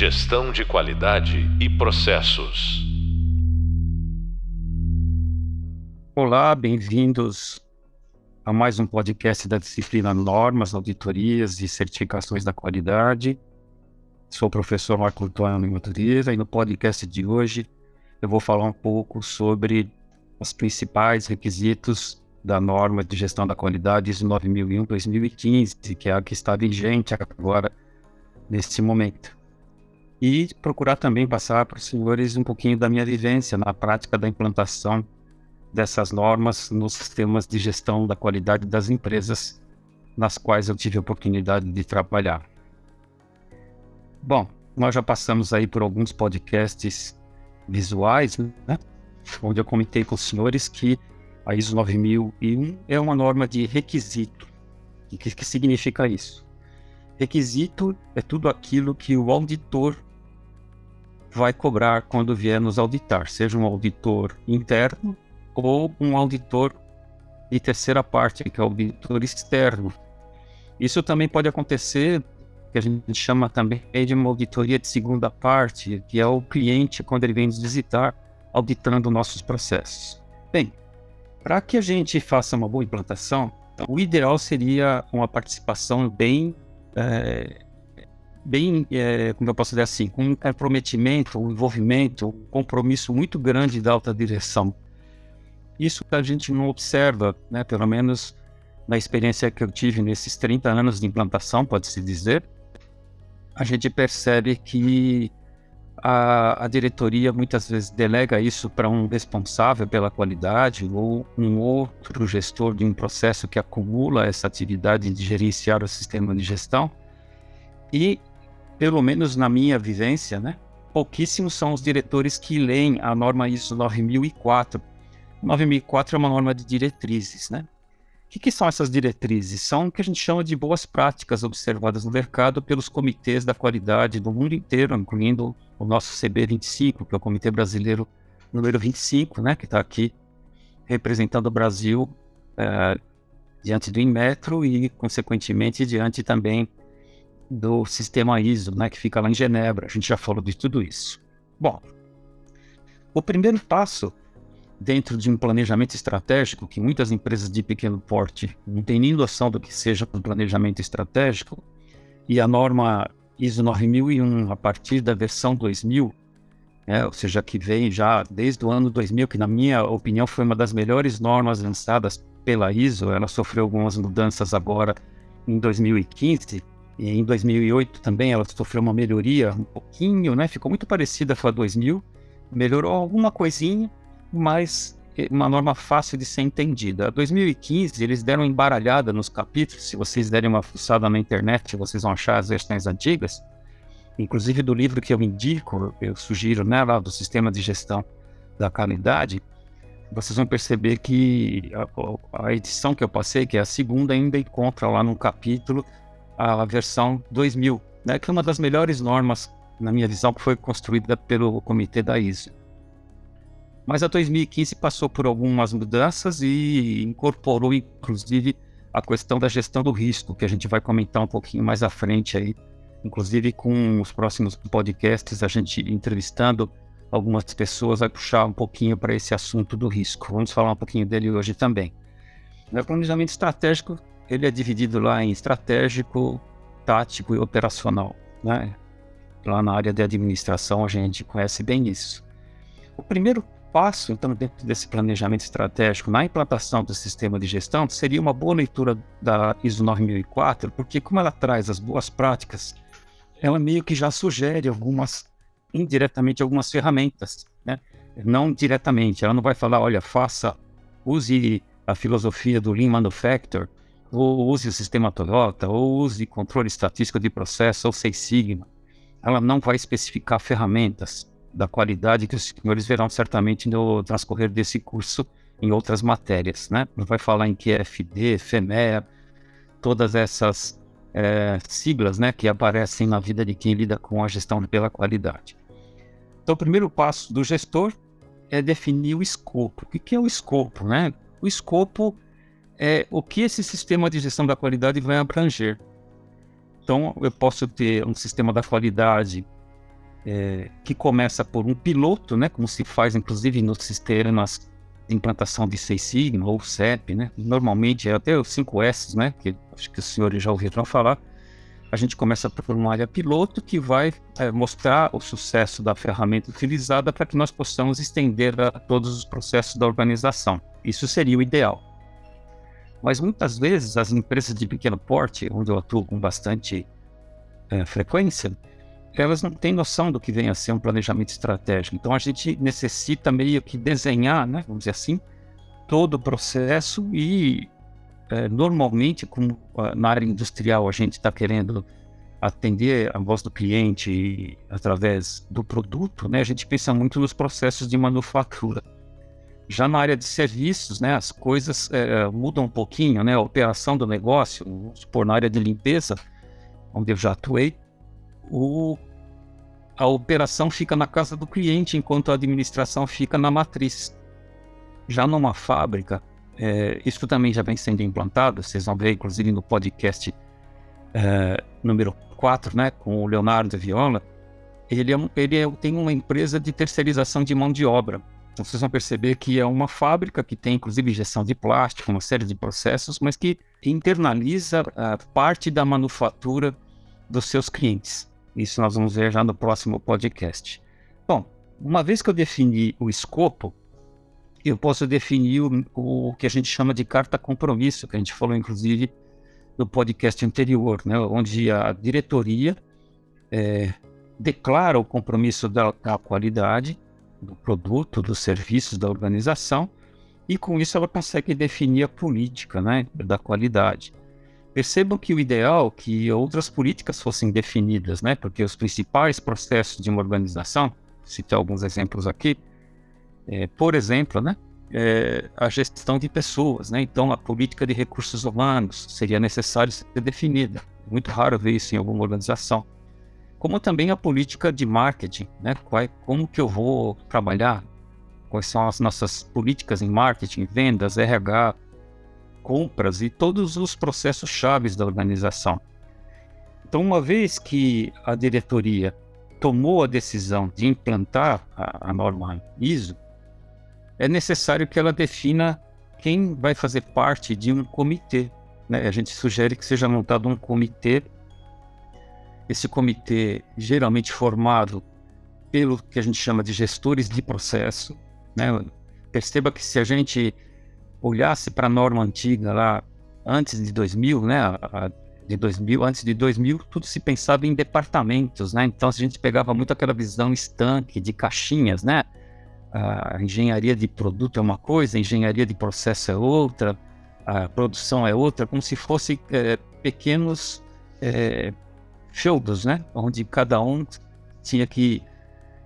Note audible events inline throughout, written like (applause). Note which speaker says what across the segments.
Speaker 1: Gestão de qualidade e processos.
Speaker 2: Olá, bem-vindos a mais um podcast da disciplina Normas, Auditorias e Certificações da Qualidade. Sou o professor Marco Antônio Madureira e no podcast de hoje eu vou falar um pouco sobre os principais requisitos da norma de gestão da qualidade ISO 9001-2015, que é a que está vigente agora nesse momento. E procurar também passar para os senhores um pouquinho da minha vivência na prática da implantação dessas normas nos sistemas de gestão da qualidade das empresas nas quais eu tive a oportunidade de trabalhar. Bom, nós já passamos aí por alguns podcasts visuais, né? onde eu comentei com os senhores que a ISO 9001 é uma norma de requisito. O que, que significa isso? Requisito é tudo aquilo que o auditor vai cobrar quando vier nos auditar, seja um auditor interno ou um auditor de terceira parte, que é o auditor externo. Isso também pode acontecer, que a gente chama também de uma auditoria de segunda parte, que é o cliente quando ele vem nos visitar, auditando nossos processos. Bem, para que a gente faça uma boa implantação, o ideal seria uma participação bem é, bem, é, como eu posso dizer assim, com um comprometimento, um envolvimento, um compromisso muito grande da alta direção. Isso a gente não observa, né, pelo menos na experiência que eu tive nesses 30 anos de implantação, pode-se dizer, a gente percebe que a, a, diretoria muitas vezes delega isso para um responsável pela qualidade ou um outro gestor de um processo que acumula essa atividade de gerenciar o sistema de gestão e pelo menos na minha vivência, né, pouquíssimos são os diretores que leem a norma ISO 9004. 9004 é uma norma de diretrizes, né? O que, que, são essas diretrizes? São o que a gente chama de boas práticas observadas no mercado pelos comitês da qualidade do mundo inteiro, incluindo o nosso CB25, que é o Comitê Brasileiro número 25, né, que está aqui representando o Brasil é, diante do Inmetro e, consequentemente, diante também do sistema ISO, né, que fica lá em Genebra. A gente já falou de tudo isso. Bom, o primeiro passo dentro de um planejamento estratégico, que muitas empresas de pequeno porte não têm nem noção do que seja um planejamento estratégico, e a norma ISO 9001, a partir da versão 2000, né, ou seja, que vem já desde o ano 2000, que na minha opinião foi uma das melhores normas lançadas pela ISO, ela sofreu algumas mudanças agora em 2015, e em 2008 também ela sofreu uma melhoria um pouquinho, né? Ficou muito parecida com a 2000, melhorou alguma coisinha, mas uma norma fácil de ser entendida. A 2015 eles deram embaralhada nos capítulos, se vocês derem uma fuçada na internet, vocês vão achar as versões antigas. Inclusive do livro que eu indico, eu sugiro, né, lá do sistema de gestão da qualidade, vocês vão perceber que a, a edição que eu passei, que é a segunda, ainda encontra lá no capítulo a versão 2000, né, que é uma das melhores normas, na minha visão, que foi construída pelo comitê da ISO. Mas a 2015 passou por algumas mudanças e incorporou, inclusive, a questão da gestão do risco, que a gente vai comentar um pouquinho mais à frente aí, inclusive com os próximos podcasts, a gente entrevistando algumas pessoas vai puxar um pouquinho para esse assunto do risco. Vamos falar um pouquinho dele hoje também. O planejamento estratégico ele é dividido lá em estratégico, tático e operacional. Né? Lá na área de administração a gente conhece bem isso. O primeiro passo, então, dentro desse planejamento estratégico na implantação do sistema de gestão seria uma boa leitura da ISO 9004, porque como ela traz as boas práticas, ela meio que já sugere algumas, indiretamente, algumas ferramentas, né? Não diretamente, ela não vai falar, olha, faça, use a filosofia do Lean Manufacture, ou use o sistema Toyota, ou use controle estatístico de processo, ou Seis Sigma. Ela não vai especificar ferramentas da qualidade que os senhores verão certamente no transcorrer desse curso em outras matérias, né? Não vai falar em QFD, FEMEA, todas essas é, siglas, né, que aparecem na vida de quem lida com a gestão pela qualidade. Então, o primeiro passo do gestor é definir o escopo. O que é o escopo, né? O escopo é o que esse sistema de gestão da qualidade vai abranger. Então, eu posso ter um sistema da qualidade é, que começa por um piloto, né, como se faz inclusive no sistemas de implantação de Seis Sigma ou CEP, né, normalmente é até os 5S, né, que acho que os senhores já ouviram falar, a gente começa por uma área piloto que vai é, mostrar o sucesso da ferramenta utilizada para que nós possamos estender a todos os processos da organização. Isso seria o ideal. Mas muitas vezes as empresas de pequeno porte, onde eu atuo com bastante é, frequência, elas não têm noção do que vem a ser um planejamento estratégico. Então a gente necessita meio que desenhar, né, vamos dizer assim, todo o processo e é, normalmente, como na área industrial a gente está querendo atender a voz do cliente através do produto, né, a gente pensa muito nos processos de manufatura. Já na área de serviços, né, as coisas é, mudam um pouquinho, né, a operação do negócio, vamos supor, na área de limpeza, onde eu já atuei, o, a operação fica na casa do cliente, enquanto a administração fica na matriz. Já numa fábrica, é, isso também já vem sendo implantado, vocês vão ver, inclusive, no podcast é, número 4, né, com o Leonardo Viola. Ele, é, ele é, tem uma empresa de terceirização de mão de obra. Então, vocês vão perceber que é uma fábrica que tem, inclusive, injeção de plástico, uma série de processos, mas que internaliza a parte da manufatura dos seus clientes. Isso nós vamos ver já no próximo podcast. Bom, uma vez que eu defini o escopo, eu posso definir o, o, que a gente chama de carta compromisso, que a gente falou inclusive no podcast anterior, né, onde a diretoria é, declara o compromisso da, da qualidade do produto, dos serviços da organização, e com isso ela consegue definir a política né, da qualidade. Percebam que o ideal é que outras políticas fossem definidas, né, porque os principais processos de uma organização, citei alguns exemplos aqui, é, por exemplo, né, é, a gestão de pessoas, né? Então, a política de recursos humanos seria necessário ser definida. Muito raro ver isso em alguma organização. Como também a política de marketing, né? Qual, como que eu vou trabalhar? Quais são as nossas políticas em marketing, vendas, RH, compras e todos os processos chaves da organização. Então, uma vez que a diretoria tomou a decisão de implantar a, a norma ISO, é necessário que ela defina quem vai fazer parte de um comitê. Né? A gente sugere que seja montado um comitê. Esse comitê, geralmente formado pelo que a gente chama de gestores de processo. Né? Perceba que se a gente olhasse para a norma antiga lá antes de 2000, né, de 2000, antes de 2000, tudo se pensava em departamentos, né? Então a gente pegava muito aquela visão estanque de caixinhas, né? a engenharia de produto é uma coisa, a engenharia de processo é outra, a produção é outra, como se fossem é, pequenos é, feudos, né? Onde cada um tinha que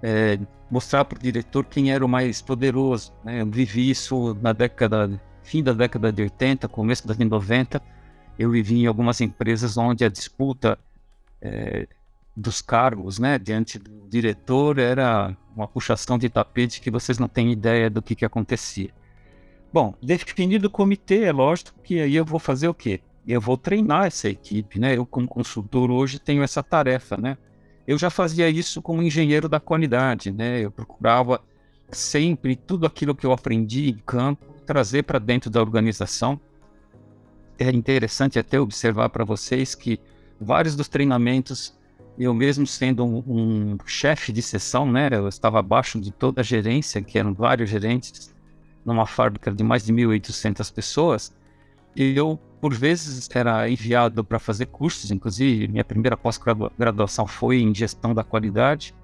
Speaker 2: é, mostrar para o diretor quem era o mais poderoso. Né? Eu vivi isso na década, fim da década de 80, começo da de 90. Eu vivi em algumas empresas onde a disputa é, dos cargos, né, diante do diretor, era uma puxação de tapete que vocês não têm ideia do que, que acontecia. Bom, definido o comitê, é lógico que aí eu vou fazer o quê? Eu vou treinar essa equipe, né? Eu, como consultor, hoje tenho essa tarefa, né? Eu já fazia isso como engenheiro da qualidade, né? Eu procurava sempre tudo aquilo que eu aprendi em campo trazer para dentro da organização. É interessante até observar para vocês que vários dos treinamentos eu mesmo sendo um, um chefe de seção, né, eu estava abaixo de toda a gerência, que eram vários gerentes, numa fábrica de mais de 1.800 pessoas, e eu, por vezes, era enviado para fazer cursos, inclusive minha primeira pós-graduação foi em gestão da qualidade,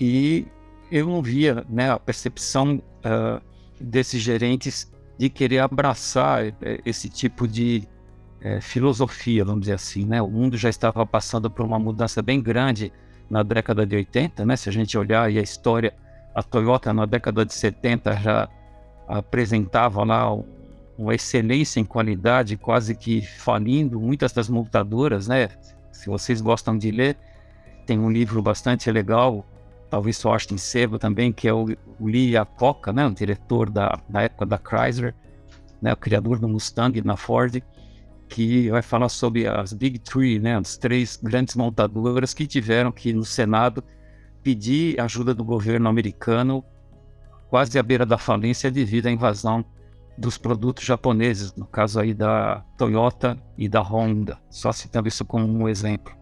Speaker 2: e eu não via né, a percepção uh, desses gerentes de querer abraçar eh, esse tipo de é, filosofia, vamos dizer assim, né? O mundo já estava passando por uma mudança bem grande na década de 80, né? Se a gente olhar a história, a Toyota na década de 70 já apresentava lá uma excelência em qualidade, quase que falindo muitas das multadoras, né? Se vocês gostam de ler, tem um livro bastante legal, talvez só ache em sebo também, que é o, o Lee Iacocca, né? O diretor da, na época da Chrysler, né? O criador do Mustang na Ford que vai falar sobre as Big Three, né, as três grandes montadoras que tiveram que no Senado pedir ajuda do governo americano quase à beira da falência devido à invasão dos produtos japoneses, no caso aí da Toyota e da Honda, só citando isso como um exemplo.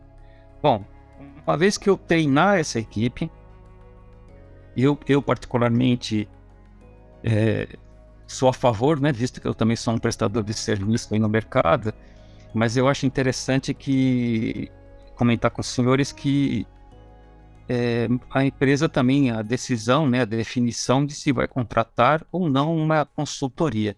Speaker 2: Bom, uma vez que eu treinar essa equipe, eu, eu particularmente é, sou a favor, né, visto que eu também sou um prestador de serviço aí no mercado, mas eu acho interessante que comentar com os senhores que é, a empresa também, a decisão, né, a definição de se vai contratar ou não uma consultoria.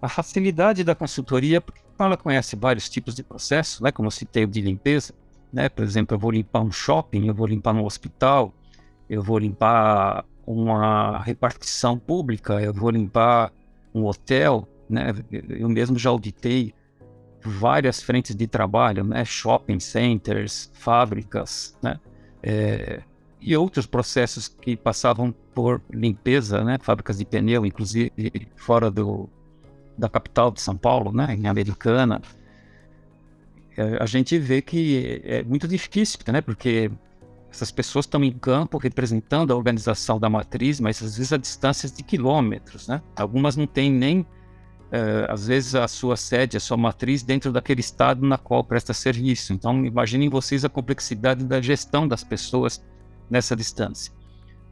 Speaker 2: A facilidade da consultoria, porque ela conhece vários tipos de processos, né, como eu citei o de limpeza, né, por exemplo, eu vou limpar um shopping, eu vou limpar um hospital, eu vou limpar uma repartição pública, eu vou limpar um hotel, né? Eu mesmo já auditei várias frentes de trabalho, né? Shopping centers, fábricas, né? É, e outros processos que passavam por limpeza, né? Fábricas de pneu, inclusive fora do, da capital de São Paulo, né? Em Americana. É, a gente vê que é muito difícil, né? Porque essas pessoas estão em campo representando a organização da matriz, mas às vezes a distâncias de quilômetros, né? Algumas não têm nem, eh, às vezes, a sua sede, a sua matriz dentro daquele estado na qual presta serviço. Então, imaginem vocês a complexidade da gestão das pessoas nessa distância.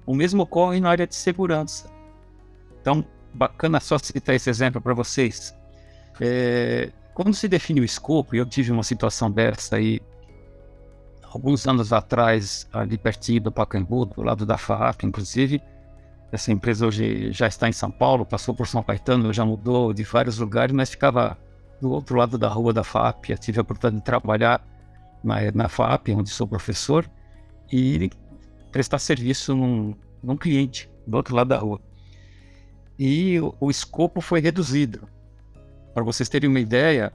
Speaker 2: O mesmo ocorre na área de segurança. Então, bacana só citar esse exemplo para vocês. É, quando se define o escopo, e eu tive uma situação dessa aí alguns anos atrás, ali pertinho do Pacaembu, do lado da FAP, inclusive. Essa empresa hoje já está em São Paulo, passou por São Caetano, já mudou de vários lugares, mas ficava do outro lado da rua da FAP. Eu tive a oportunidade de trabalhar na, na FAP, onde sou professor, e prestar serviço num, num cliente do outro lado da rua. E o, o escopo foi reduzido. Para vocês terem uma ideia,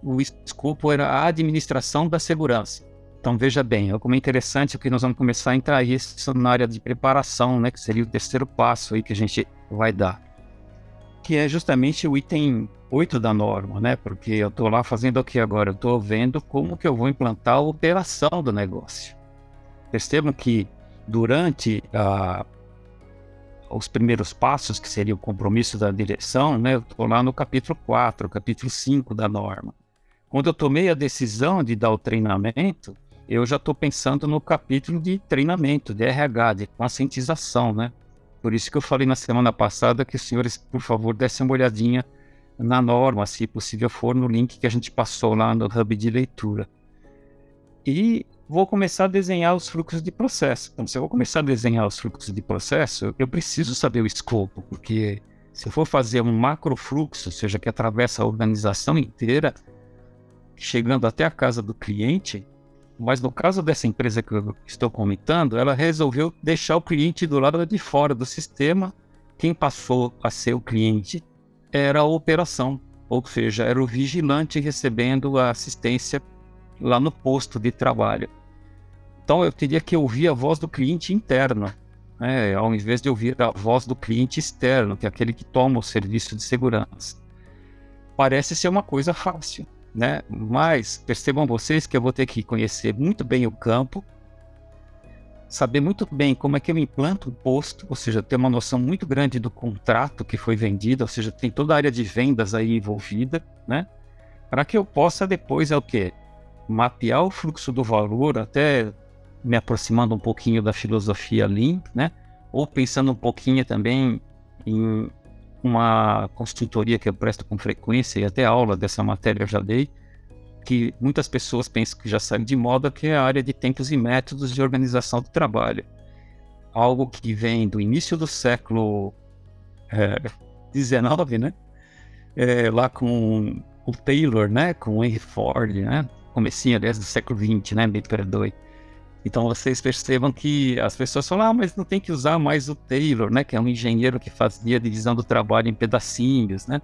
Speaker 2: o escopo era a administração da segurança. Então, veja bem, é como é interessante que nós vamos começar a entrar isso na área de preparação, né, que seria o terceiro passo aí que a gente vai dar. Que é justamente o item 8 da norma, né? Porque eu estou lá fazendo o que agora? Eu estou vendo como que eu vou implantar a operação do negócio. Percebam que durante a, os primeiros passos, que seria o compromisso da direção, né? Eu estou lá no capítulo 4, capítulo 5 da norma. Quando eu tomei a decisão de dar o treinamento, eu já estou pensando no capítulo de treinamento, de RH, de conscientização, né? Por isso que eu falei na semana passada que os senhores, por favor, dessem uma olhadinha na norma, se possível for, no link que a gente passou lá no hub de leitura. E vou começar a desenhar os fluxos de processo. Então, se eu vou começar a desenhar os fluxos de processo, eu preciso saber o escopo, porque se eu for fazer um macro fluxo, ou seja, que atravessa a organização inteira, chegando até a casa do cliente, mas no caso dessa empresa que eu estou comentando, ela resolveu deixar o cliente do lado de fora do sistema. Quem passou a ser o cliente era a operação, ou seja, era o vigilante recebendo a assistência lá no posto de trabalho. Então eu teria que ouvir a voz do cliente interno, né, ao invés de ouvir a voz do cliente externo, que é aquele que toma o serviço de segurança. Parece ser uma coisa fácil, né? Mas percebam vocês que eu vou ter que conhecer muito bem o campo, saber muito bem como é que eu implanto o posto, ou seja, ter uma noção muito grande do contrato que foi vendido, ou seja, tem toda a área de vendas aí envolvida, né? Para que eu possa depois é o quê? Mapear o fluxo do valor, até me aproximando um pouquinho da filosofia Lean, né? Ou pensando um pouquinho também em uma consultoria que eu presto com frequência e até aula dessa matéria eu já dei, que muitas pessoas pensam que já saiu de moda, que é a área de tempos e métodos de organização do trabalho. Algo que vem do início do século XIX, é, né? É, lá com o Taylor, né? Com o Henry Ford, né? Comecinho, aliás, do século XX, né? Me perdoe. Então vocês percebam que as pessoas falam, ah, mas não tem que usar mais o Taylor, né? Que é um engenheiro que fazia divisão do trabalho em pedacinhos, né?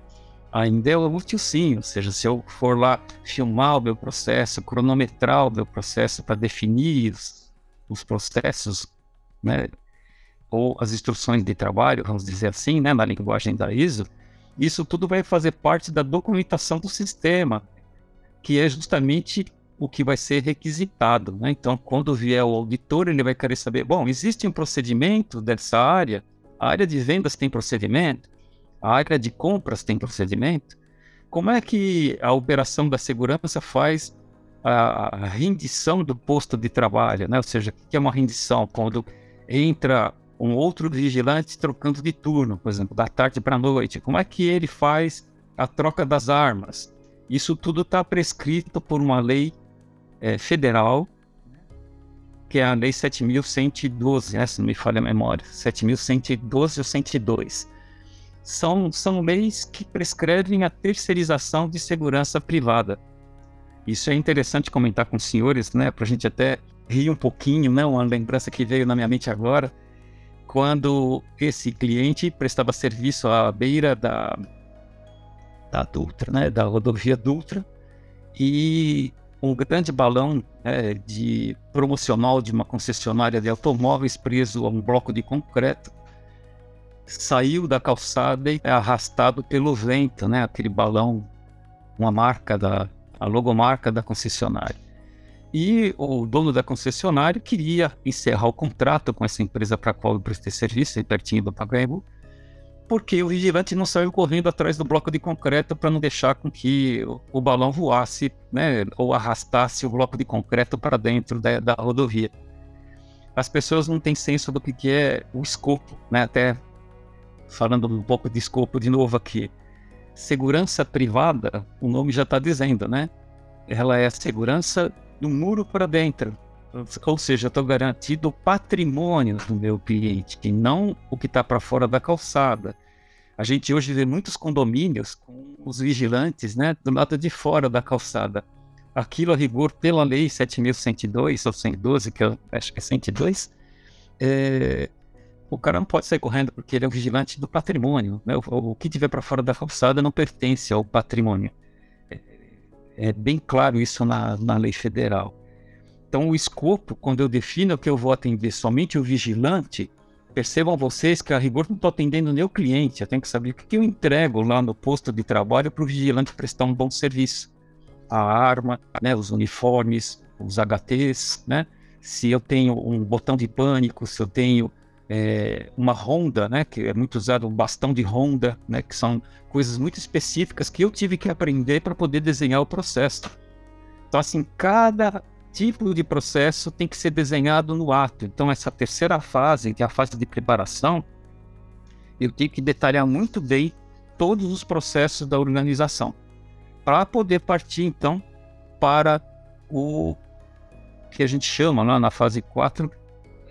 Speaker 2: Ainda é útil sim, ou seja, se eu for lá filmar o meu processo, cronometrar o meu processo para definir os, os, processos, né? Ou as instruções de trabalho, vamos dizer assim, né? Na linguagem da ISO, isso tudo vai fazer parte da documentação do sistema, que é justamente o que vai ser requisitado. Né? Então, quando vier o auditor, ele vai querer saber: bom, existe um procedimento dessa área? A área de vendas tem procedimento? A área de compras tem procedimento? Como é que a operação da segurança faz a, rendição do posto de trabalho? Né? Ou seja, o que é uma rendição? Quando entra um outro vigilante trocando de turno, por exemplo, da tarde para a noite. Como é que ele faz a troca das armas? Isso tudo está prescrito por uma lei é, federal, que é a Lei 7.112, né, se não me falha a memória, 7.112 ou 102. São, são leis que prescrevem a terceirização de segurança privada. Isso é interessante comentar com os senhores, né, para a gente até rir um pouquinho, né, uma lembrança que veio na minha mente agora, quando esse cliente prestava serviço à beira da, da Dutra, né, da rodovia Dutra, e um grande balão né, de promocional de uma concessionária de automóveis preso a um bloco de concreto saiu da calçada e é arrastado pelo vento, né? Aquele balão, uma marca da a logomarca da concessionária. E o dono da concessionária queria encerrar o contrato com essa empresa para a qual eu prestei serviço, pertinho do Pacaembu, porque o vigilante não saiu correndo atrás do bloco de concreto para não deixar com que o balão voasse, né, ou arrastasse o bloco de concreto para dentro da, da, rodovia. As pessoas não têm senso do que, que é o escopo, né? Até falando um pouco de escopo de novo aqui. Segurança privada, o nome já está dizendo, né? Ela é a segurança do muro para dentro. Ou seja, estou garantido o patrimônio do meu cliente, e não o que está para fora da calçada. A gente hoje vê muitos condomínios com os vigilantes né, do lado de fora da calçada. Aquilo, a rigor, pela lei 7.102 ou 112, que eu acho que é 102, é, o cara não pode sair correndo porque ele é um vigilante do patrimônio. Né? O, o, que tiver para fora da calçada não pertence ao patrimônio. É, é bem claro isso na, na lei federal. Então, o escopo, quando eu defino que eu vou atender somente o vigilante, percebam vocês que a rigor não estou atendendo nem o cliente. Eu tenho que saber o que eu entrego lá no posto de trabalho para o vigilante prestar um bom serviço. A arma, né, os uniformes, os HTs, né? Se eu tenho um botão de pânico, se eu tenho é, uma ronda, né, que é muito usado, um bastão de ronda, né, que são coisas muito específicas que eu tive que aprender para poder desenhar o processo. Então, assim, cada tipo de processo tem que ser desenhado no ato. Então, essa terceira fase, que é a fase de preparação, eu tenho que detalhar muito bem todos os processos da organização para poder partir, então, para o que a gente chama lá na fase 4,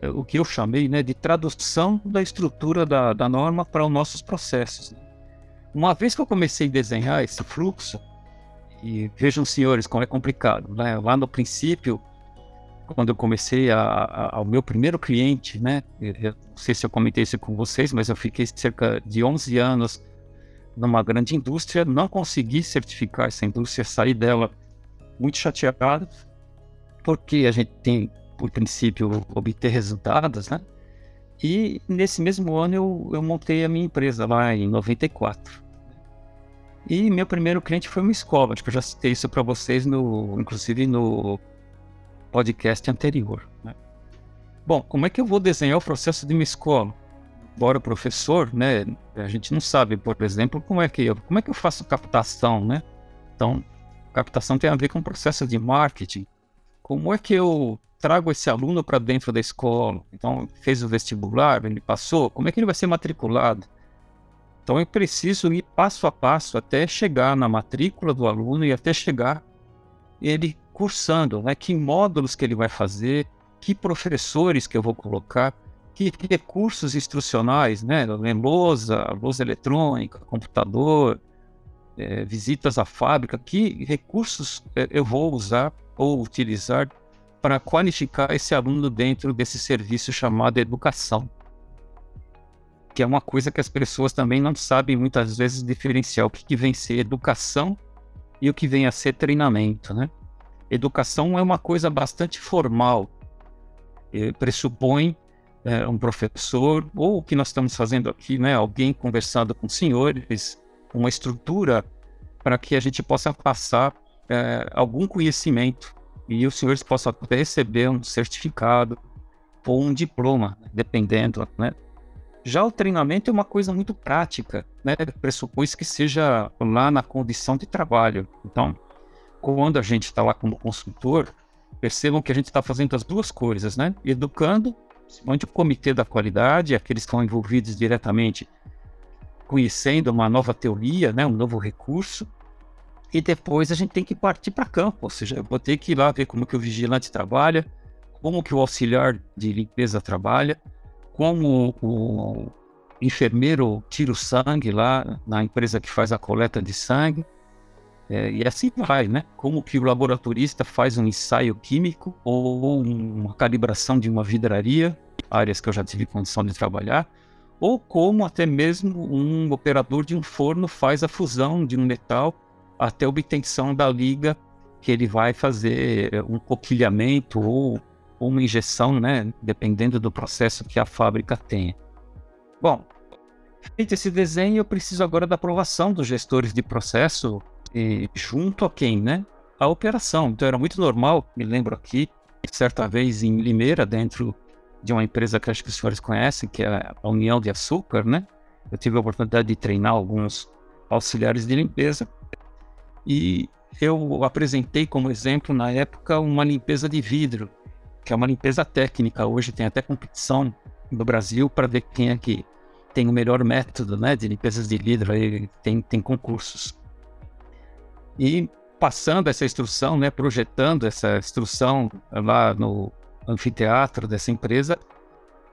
Speaker 2: é, o que eu chamei né, de tradução da estrutura da, da norma para os nossos processos. Uma vez que eu comecei a desenhar esse fluxo, e vejam, senhores, como é complicado. Né? Lá no princípio, quando eu comecei a, a, ao meu primeiro cliente, né? Eu não sei se eu comentei isso com vocês, mas eu fiquei cerca de 11 anos numa grande indústria, não consegui certificar essa indústria, saí dela muito chateado, porque a gente tem, por princípio, obter resultados, né? E nesse mesmo ano eu, eu montei a minha empresa lá em 94. E meu primeiro cliente foi uma escola, que eu já citei isso para vocês, no, inclusive no podcast anterior. Né? Bom, como é que eu vou desenhar o processo de uma escola? Embora professor, né, a gente não sabe, por exemplo, como é que eu, como é que eu faço captação, né? Então, captação tem a ver com o processo de marketing. Como é que eu trago esse aluno para dentro da escola? Então, fez o vestibular, ele passou, como é que ele vai ser matriculado? Então eu preciso ir passo a passo até chegar na matrícula do aluno e até chegar ele cursando, né? Que módulos que ele vai fazer, que professores que eu vou colocar, que recursos instrucionais, né? Lousa, lousa eletrônica, computador, é, visitas à fábrica, que recursos é, eu vou usar ou utilizar para qualificar esse aluno dentro desse serviço chamado educação que é uma coisa que as pessoas também não sabem muitas vezes diferenciar o que, que vem ser educação e o que vem a ser treinamento, né? Educação é uma coisa bastante formal, e pressupõe é, um professor ou o que nós estamos fazendo aqui, né? Alguém conversando com senhores, uma estrutura para que a gente possa passar é, algum conhecimento e os senhores possam até receber um certificado ou um diploma, dependendo, né? Já o treinamento é uma coisa muito prática, né? Pressupôs que seja lá na condição de trabalho. Então, quando a gente está lá como consultor, percebam que a gente está fazendo as duas coisas, né? Educando, principalmente o comitê da qualidade, aqueles que estão envolvidos diretamente, conhecendo uma nova teoria, né? Um novo recurso, e depois a gente tem que partir para campo, ou seja, eu vou ter que ir lá ver como que o vigilante trabalha, como que o auxiliar de limpeza trabalha, como o enfermeiro tira o sangue lá na empresa que faz a coleta de sangue, é, e assim vai, né? Como que o laboratorista faz um ensaio químico ou uma calibração de uma vidraria, áreas que eu já tive condição de trabalhar, ou como até mesmo um operador de um forno faz a fusão de um metal até a obtenção da liga que ele vai fazer um coquilhamento ou, ou uma injeção, né, dependendo do processo que a fábrica tenha. Bom, feito esse desenho, eu preciso agora da aprovação dos gestores de processo e junto a quem, né? A operação. Então era muito normal, me lembro aqui, certa vez em Limeira, dentro de uma empresa que acho que os senhores conhecem, que é a União de Açúcar, né? Eu tive a oportunidade de treinar alguns auxiliares de limpeza e eu apresentei como exemplo, na época, uma limpeza de vidro, que é uma limpeza técnica. Hoje tem até competição no Brasil para ver quem é que tem o melhor método né, de limpezas de vidro. Aí tem, tem concursos. E passando essa instrução, né, projetando essa instrução lá no anfiteatro dessa empresa,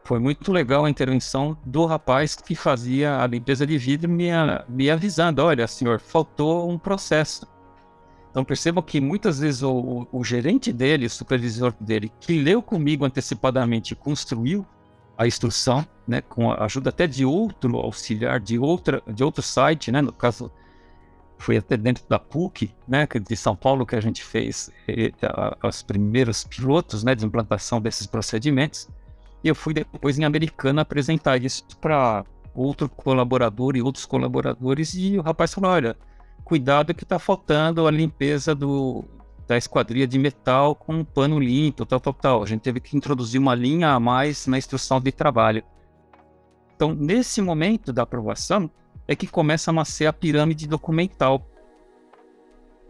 Speaker 2: foi muito legal a intervenção do rapaz que fazia a limpeza de vidro me, me avisando: olha, senhor, faltou um processo. Então percebam que muitas vezes o, o, o, gerente dele, o supervisor dele, que leu comigo antecipadamente construiu a instrução, né, com a ajuda até de outro auxiliar, de, outra, de outro site, né, no caso foi até dentro da PUC, né, de São Paulo que a gente fez os primeiros pilotos né, de implantação desses procedimentos. E eu fui depois em Americana apresentar isso para outro colaborador e outros colaboradores. E o rapaz falou: olha, cuidado que está faltando a limpeza do, da esquadria de metal com um pano limpo, tal, tal, tal. A gente teve que introduzir uma linha a mais na instrução de trabalho. Então, nesse momento da aprovação, é que começa a nascer a pirâmide documental.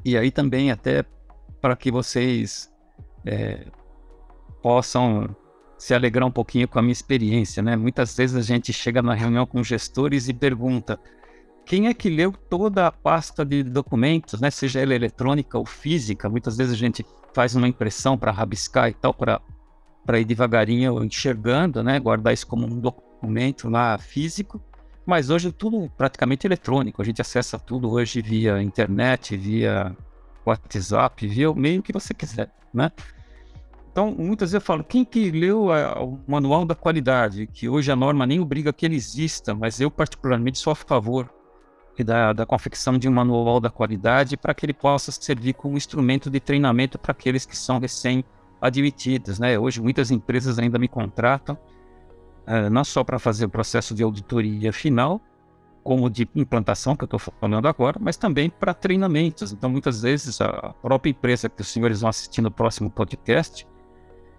Speaker 2: E aí também, até para que vocês é, possam se alegrar um pouquinho com a minha experiência, né? Muitas vezes a gente chega na reunião com gestores e pergunta: quem é que leu toda a pasta de documentos, né? Seja ela eletrônica ou física. Muitas vezes a gente faz uma impressão para rabiscar e tal, para ir devagarinho enxergando, né? Guardar isso como um documento lá físico. Mas hoje é tudo praticamente eletrônico. A gente acessa tudo hoje via internet, via WhatsApp, via o meio que você quiser, né? Então, muitas vezes eu falo, quem que leu a, o manual da qualidade, que hoje a norma nem obriga que ele exista, mas eu particularmente sou a favor da, da confecção de um manual da qualidade para que ele possa servir como instrumento de treinamento para aqueles que são recém-admitidos. Né? Hoje muitas empresas ainda me contratam, uh, não só para fazer o processo de auditoria final, como de implantação, que eu estou falando agora, mas também para treinamentos. Então, muitas vezes, a própria empresa que os senhores vão assistir no próximo podcast,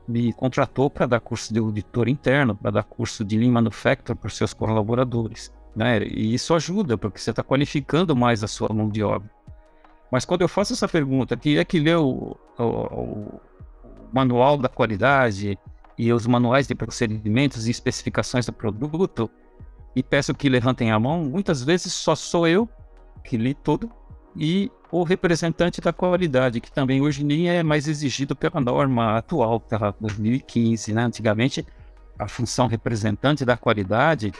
Speaker 2: me contratou para dar curso de auditor interno, para dar curso de Lean Manufacturing para seus colaboradores. Né? E isso ajuda, porque você está qualificando mais a sua mão de obra. Mas quando eu faço essa pergunta, quem é que leu o, o, o manual da qualidade e os manuais de procedimentos e especificações do produto, e peço que levantem a mão, muitas vezes só sou eu que li tudo e o representante da qualidade, que também hoje nem é mais exigido pela norma atual, pela 2015. Né? Antigamente, a função representante da qualidade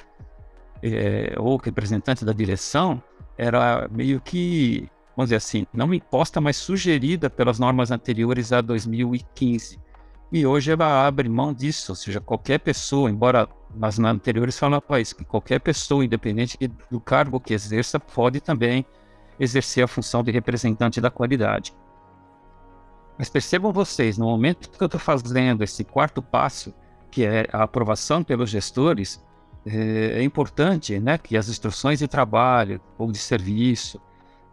Speaker 2: é, ou representante da direção era meio que, vamos dizer assim, não imposta, mas sugerida pelas normas anteriores a 2015. E hoje ela abre mão disso, ou seja, qualquer pessoa, embora nas anteriores falavam isso, que qualquer pessoa, independente do cargo que exerça, pode também exercer a função de representante da qualidade. Mas percebam vocês, no momento que eu estou fazendo esse quarto passo, que é a aprovação pelos gestores, é, é importante né, que as instruções de trabalho ou de serviço,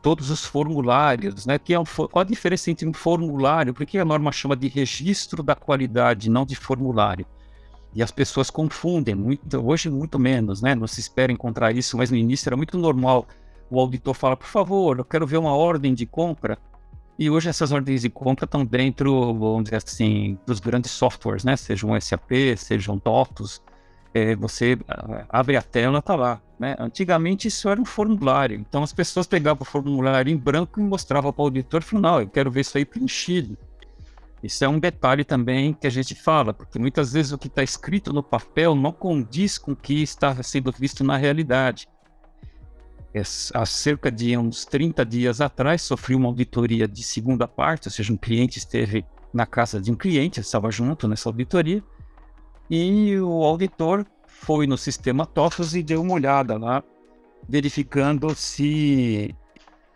Speaker 2: todos os formulários, né? Que é um, qual a diferença entre um formulário? Por que a norma chama de registro da qualidade, não de formulário? E as pessoas confundem muito, hoje muito menos, né? Não se espera encontrar isso, mas no início era muito normal. O auditor fala, por favor, eu quero ver uma ordem de compra. E hoje essas ordens de compra estão dentro, vamos dizer assim, dos grandes softwares, né? Sejam SAP, sejam TOTOS. É, você ah, abre a tela, tá lá. Né? Antigamente isso era um formulário. Então as pessoas pegavam o formulário em branco e mostravam para o auditor e não, eu quero ver isso aí preenchido. Isso é um detalhe também que a gente fala, porque muitas vezes o que está escrito no papel não condiz com o que está sendo visto na realidade. Há cerca de uns 30 dias atrás, sofri uma auditoria de segunda parte, ou seja, um cliente esteve na casa de um cliente, estava junto nessa auditoria, e o auditor foi no sistema TOFOS e deu uma olhada lá, verificando se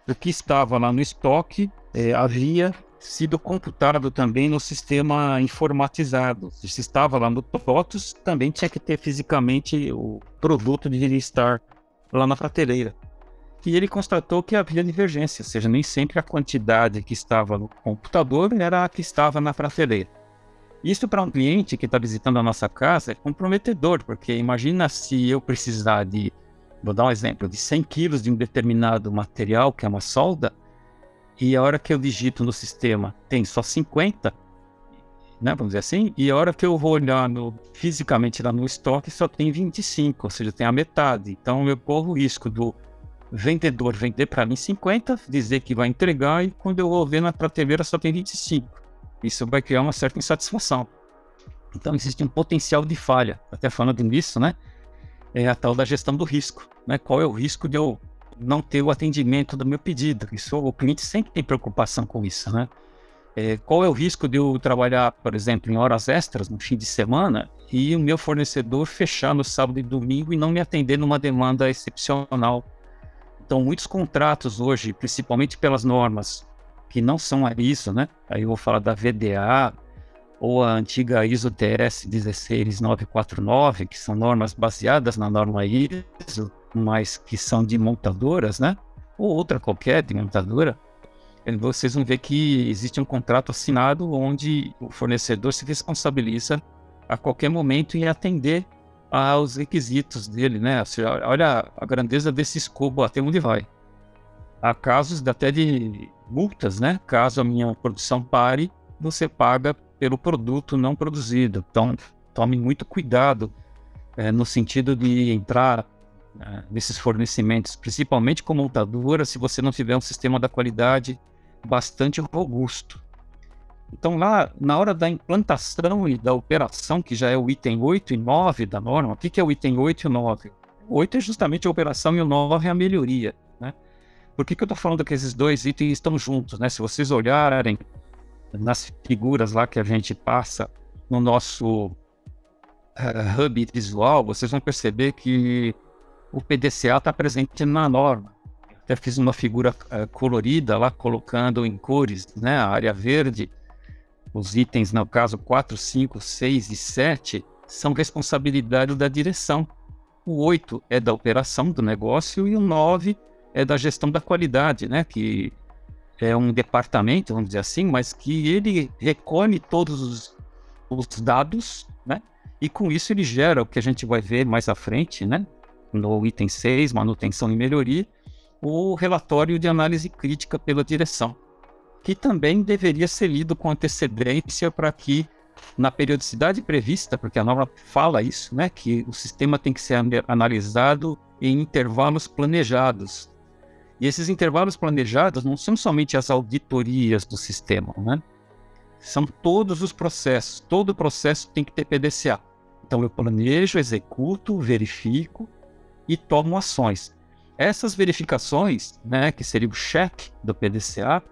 Speaker 2: o que estava lá no estoque é, havia sido computado também no sistema informatizado. Se estava lá no TOTOS, também tinha que ter fisicamente o produto deveria estar lá na prateleira. E ele constatou que havia divergência, ou seja, nem sempre a quantidade que estava no computador era a que estava na prateleira. Isso para um cliente que está visitando a nossa casa é comprometedor, porque imagina se eu precisar de, vou dar um exemplo, de 100 quilos de um determinado material, que é uma solda, e a hora que eu digito no sistema tem só 50, né, vamos dizer assim, e a hora que eu vou olhar no, fisicamente lá no estoque só tem 25, ou seja, tem a metade. Então eu corro o risco do vendedor vender para mim 50, dizer que vai entregar, e quando eu vou ver na prateleira só tem 25. Isso vai criar uma certa insatisfação. Então existe um potencial de falha. Até falando nisso, né? É a tal da gestão do risco. Né? Qual é o risco de eu não ter o atendimento do meu pedido. Isso, o cliente sempre tem preocupação com isso, né? É, qual é o risco de eu trabalhar, por exemplo, em horas extras no fim de semana e o meu fornecedor fechar no sábado e domingo e não me atender numa demanda excepcional? Então, muitos contratos hoje, principalmente pelas normas que não são a ISO, né? Aí eu vou falar da VDA ou a antiga ISO TS 16949, que são normas baseadas na norma ISO, mas que são de montadoras, né? Ou outra qualquer de montadora, vocês vão ver que existe um contrato assinado onde o fornecedor se responsabiliza a qualquer momento em atender aos requisitos dele, né? Olha a grandeza desse escopo, até onde vai. Há casos até de multas, né? Caso a minha produção pare, você paga pelo produto não produzido. Então, tome muito cuidado é, no sentido de entrar né, nesses fornecimentos, principalmente com montadora, se você não tiver um sistema da qualidade bastante robusto. Então, lá na hora da implantação e da operação, que já é o item 8 e 9 da norma, o que é o item 8 e 9? O 8 é justamente a operação e o 9 é a melhoria. Por que, que eu estou falando que esses dois itens estão juntos? Né? Se vocês olharem nas figuras lá que a gente passa no nosso uh, hub visual, vocês vão perceber que o PDCA está presente na norma. Até fiz uma figura uh, colorida lá, colocando em cores, né? A área verde, os itens, no caso 4, 5, 6 e 7, são responsabilidade da direção. O 8 é da operação do negócio e o 9 é da gestão da qualidade, né? Que é um departamento, vamos dizer assim, mas que ele recolhe todos os, os dados, né? E com isso ele gera o que a gente vai ver mais à frente, né? no item 6, manutenção e melhoria, o relatório de análise crítica pela direção, que também deveria ser lido com antecedência para que, na periodicidade prevista, porque a norma fala isso, né, que o sistema tem que ser analisado em intervalos planejados. E esses intervalos planejados não são somente as auditorias do sistema, né? São todos os processos. Todo processo tem que ter PDCA. Então eu planejo, executo, verifico e tomam ações. Essas verificações, né, que seria o cheque do PDCA,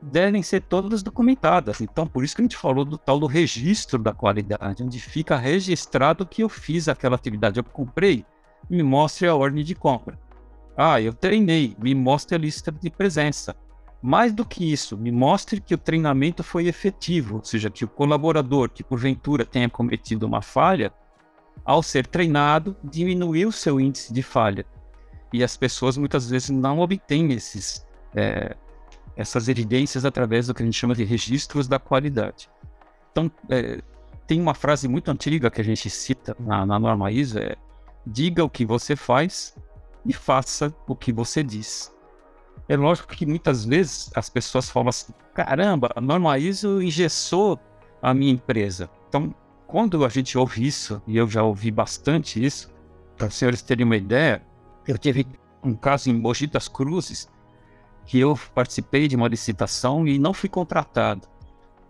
Speaker 2: devem ser todas documentadas. Então, por isso que a gente falou do tal do registro da qualidade, onde fica registrado que eu fiz aquela atividade. Eu comprei, me mostre a ordem de compra. Ah, eu treinei, me mostre a lista de presença. Mais do que isso, me mostre que o treinamento foi efetivo, ou seja, que o colaborador que porventura tenha cometido uma falha, ao ser treinado, diminuiu seu índice de falha. E as pessoas muitas vezes não obtêm esses é, essas evidências através do que a gente chama de registros da qualidade. Então, é, tem uma frase muito antiga que a gente cita na, na norma ISO, é diga o que você faz e faça o que você diz. É lógico que muitas vezes as pessoas falam assim, caramba, a norma ISO engessou a minha empresa. Então, quando a gente ouve isso, e eu já ouvi bastante isso, para os senhores terem uma ideia, eu tive um caso em Mogi das Cruzes, que eu participei de uma licitação e não fui contratado.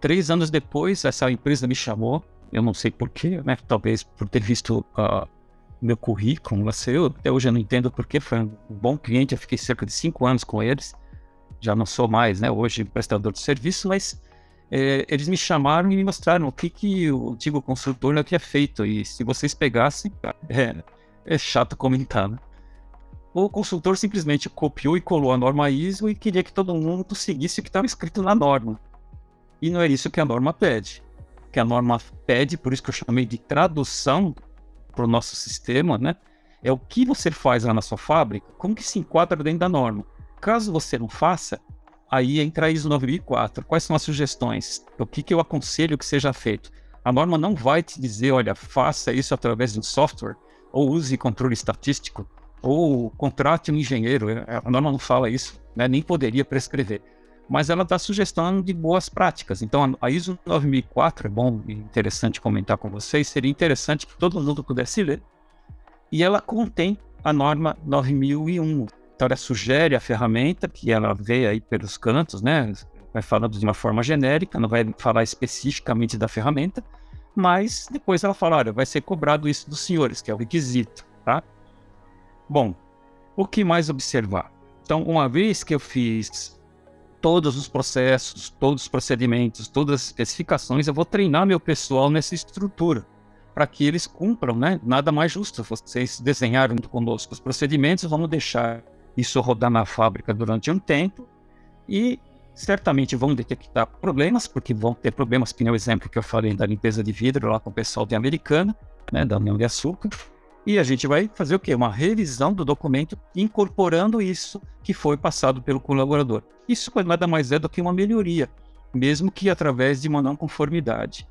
Speaker 2: Três anos depois, essa empresa me chamou, eu não sei porquê, né? Talvez por ter visto uh, meu currículo, eu, até hoje eu não entendo porquê, foi um bom cliente, eu fiquei cerca de cinco anos com eles, já não sou mais, né? Hoje prestador de serviço, mas é, eles me chamaram e me mostraram o que, que o antigo consultor já tinha feito. E se vocês pegassem, (laughs) é, é chato comentar, né? O consultor simplesmente copiou e colou a norma ISO e queria que todo mundo seguisse o que estava escrito na norma. E não é isso que a norma pede. Que a norma pede, por isso que eu chamei de tradução para o nosso sistema, né? É o que você faz lá na sua fábrica, como que se enquadra dentro da norma. Caso você não faça, aí entra a ISO 9004. Quais são as sugestões? O que, que eu aconselho que seja feito? A norma não vai te dizer, olha, faça isso através de um software, ou use controle estatístico, ou contrate um engenheiro. É, a norma não fala isso, né? nem poderia prescrever. Mas ela dá sugestão de boas práticas. Então, a ISO 9004 é bom e interessante comentar com vocês. Seria interessante que todo mundo pudesse ler. E ela contém a norma 9001, então ela sugere a ferramenta, que ela vê aí pelos cantos, né? Vai falando de uma forma genérica, não vai falar especificamente da ferramenta, mas depois ela fala, olha, vai ser cobrado isso dos senhores, que é o requisito, tá? Bom, o que mais observar? Então, uma vez que eu fiz todos os processos, todos os procedimentos, todas as especificações, eu vou treinar meu pessoal nessa estrutura para que eles cumpram, né? Nada mais justo. Vocês desenharam conosco os procedimentos, vamos deixar isso rodar na fábrica durante um tempo e certamente vão detectar problemas, porque vão ter problemas, que nem o exemplo que eu falei da limpeza de vidro lá com o pessoal de Americana, né, da União de Açúcar, e a gente vai fazer o quê? Uma revisão do documento incorporando isso que foi passado pelo colaborador. Isso nada mais é do que uma melhoria, mesmo que através de uma não conformidade.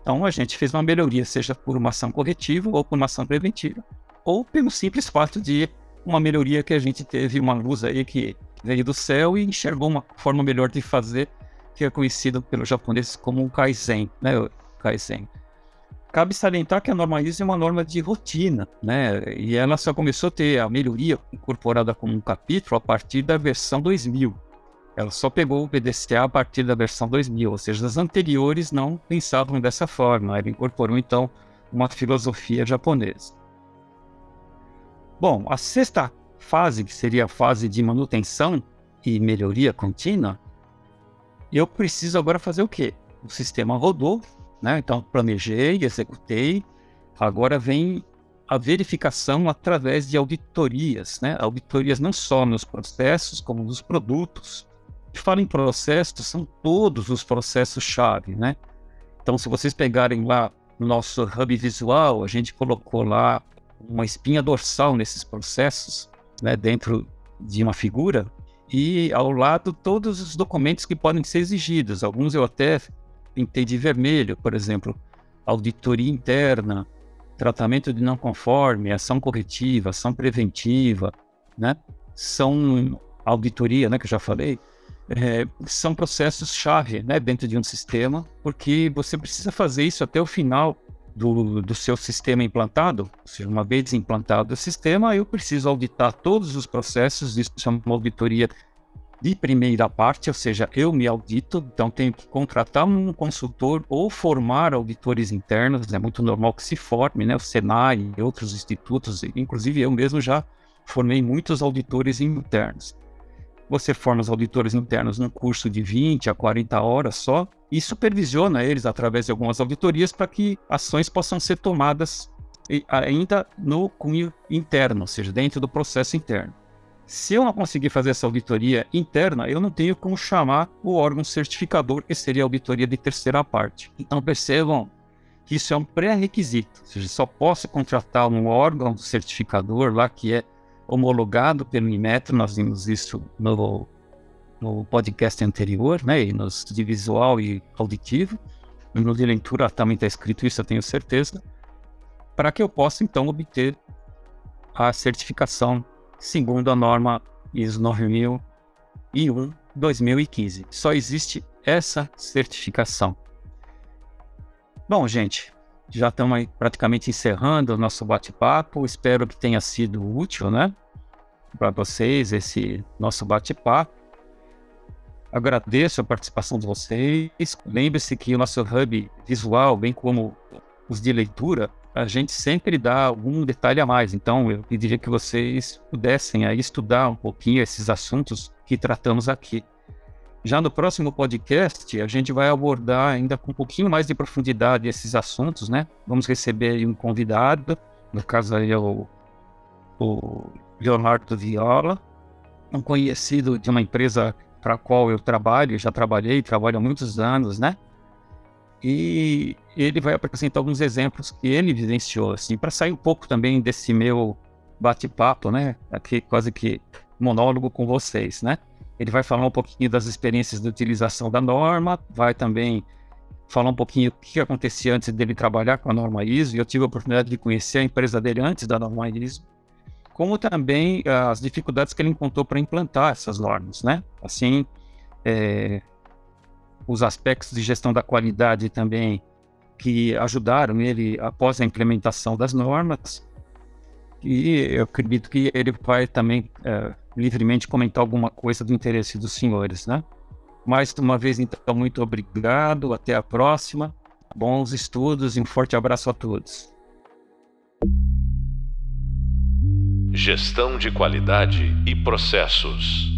Speaker 2: Então a gente fez uma melhoria, seja por uma ação corretiva ou por uma ação preventiva, ou pelo simples fato de uma melhoria que a gente teve uma luz aí que veio do céu e enxergou uma forma melhor de fazer, que é conhecido pelos japoneses como Kaizen, né? O Kaizen. Cabe salientar que a norma ISO é uma norma de rotina, né? E ela só começou a ter a melhoria incorporada como um capítulo a partir da versão 2000. Ela só pegou o PDCA a partir da versão 2000, ou seja, as anteriores não pensavam dessa forma. Ela incorporou então uma filosofia japonesa. Bom, a sexta fase, que seria a fase de manutenção e melhoria contínua, eu preciso agora fazer o quê? O sistema rodou, né? Então planejei, executei. Agora vem a verificação através de auditorias, né? Auditorias não só nos processos, como nos produtos. E falo em processos, são todos os processos-chave, né? Então, se vocês pegarem lá no nosso hub visual, a gente colocou lá uma espinha dorsal nesses processos, né, dentro de uma figura, e ao lado todos os documentos que podem ser exigidos. Alguns eu até pintei de vermelho, por exemplo, auditoria interna, tratamento de não conforme, ação corretiva, ação preventiva, né? São auditoria, né, que eu já falei, é, são processos chave, né, dentro de um sistema, porque você precisa fazer isso até o final do, do seu sistema implantado, ou seja, uma vez implantado o sistema, eu preciso auditar todos os processos, isso é uma auditoria de primeira parte, ou seja, eu me audito, então tenho que contratar um consultor ou formar auditores internos, é muito normal que se forme, né, o Senai e outros institutos, inclusive eu mesmo já formei muitos auditores internos. Você forma os auditores internos num curso de 20 a 40 horas só e supervisiona eles através de algumas auditorias para que ações possam ser tomadas ainda no cunho interno, ou seja, dentro do processo interno. Se eu não conseguir fazer essa auditoria interna, eu não tenho como chamar o órgão certificador, que seria a auditoria de terceira parte. Então percebam que isso é um pré-requisito, ou seja, só posso contratar um órgão certificador lá que é homologado pelo Inmetro, nós vimos isso no, no podcast anterior, né? E nos de visual e auditivo. No de leitura também está escrito isso, eu tenho certeza. Para que eu possa, então, obter a certificação segundo a norma ISO 9001 2015. Só existe essa certificação. Bom, gente, já estamos praticamente encerrando o nosso bate-papo. Espero que tenha sido útil, né? Para vocês, esse nosso bate-papo. Agradeço a participação de vocês. Lembre-se que o nosso hub visual, bem como os de leitura, a gente sempre dá algum detalhe a mais. Então, eu pediria que vocês pudessem aí estudar um pouquinho esses assuntos que tratamos aqui. Já no próximo podcast, a gente vai abordar ainda com um pouquinho mais de profundidade esses assuntos, né? Vamos receber um convidado, no caso aí é o, o Leonardo Viola, um conhecido de uma empresa para a qual eu trabalho, já trabalhei, trabalho há muitos anos, né? E ele vai apresentar alguns exemplos que ele vivenciou, assim, para sair um pouco também desse meu bate-papo, né? Aqui quase que monólogo com vocês, né? Ele vai falar um pouquinho das experiências de utilização da norma, vai também falar um pouquinho o que acontecia antes dele trabalhar com a norma ISO, e eu tive a oportunidade de conhecer a empresa dele antes da norma ISO, como também as dificuldades que ele encontrou para implantar essas normas, né? Assim, é, os aspectos de gestão da qualidade também que ajudaram ele após a implementação das normas, e eu acredito que ele vai também é, livremente comentar alguma coisa do interesse dos senhores, né? Mais uma vez, então, muito obrigado, até a próxima, bons estudos e um forte abraço a todos.
Speaker 1: Gestão de qualidade e processos.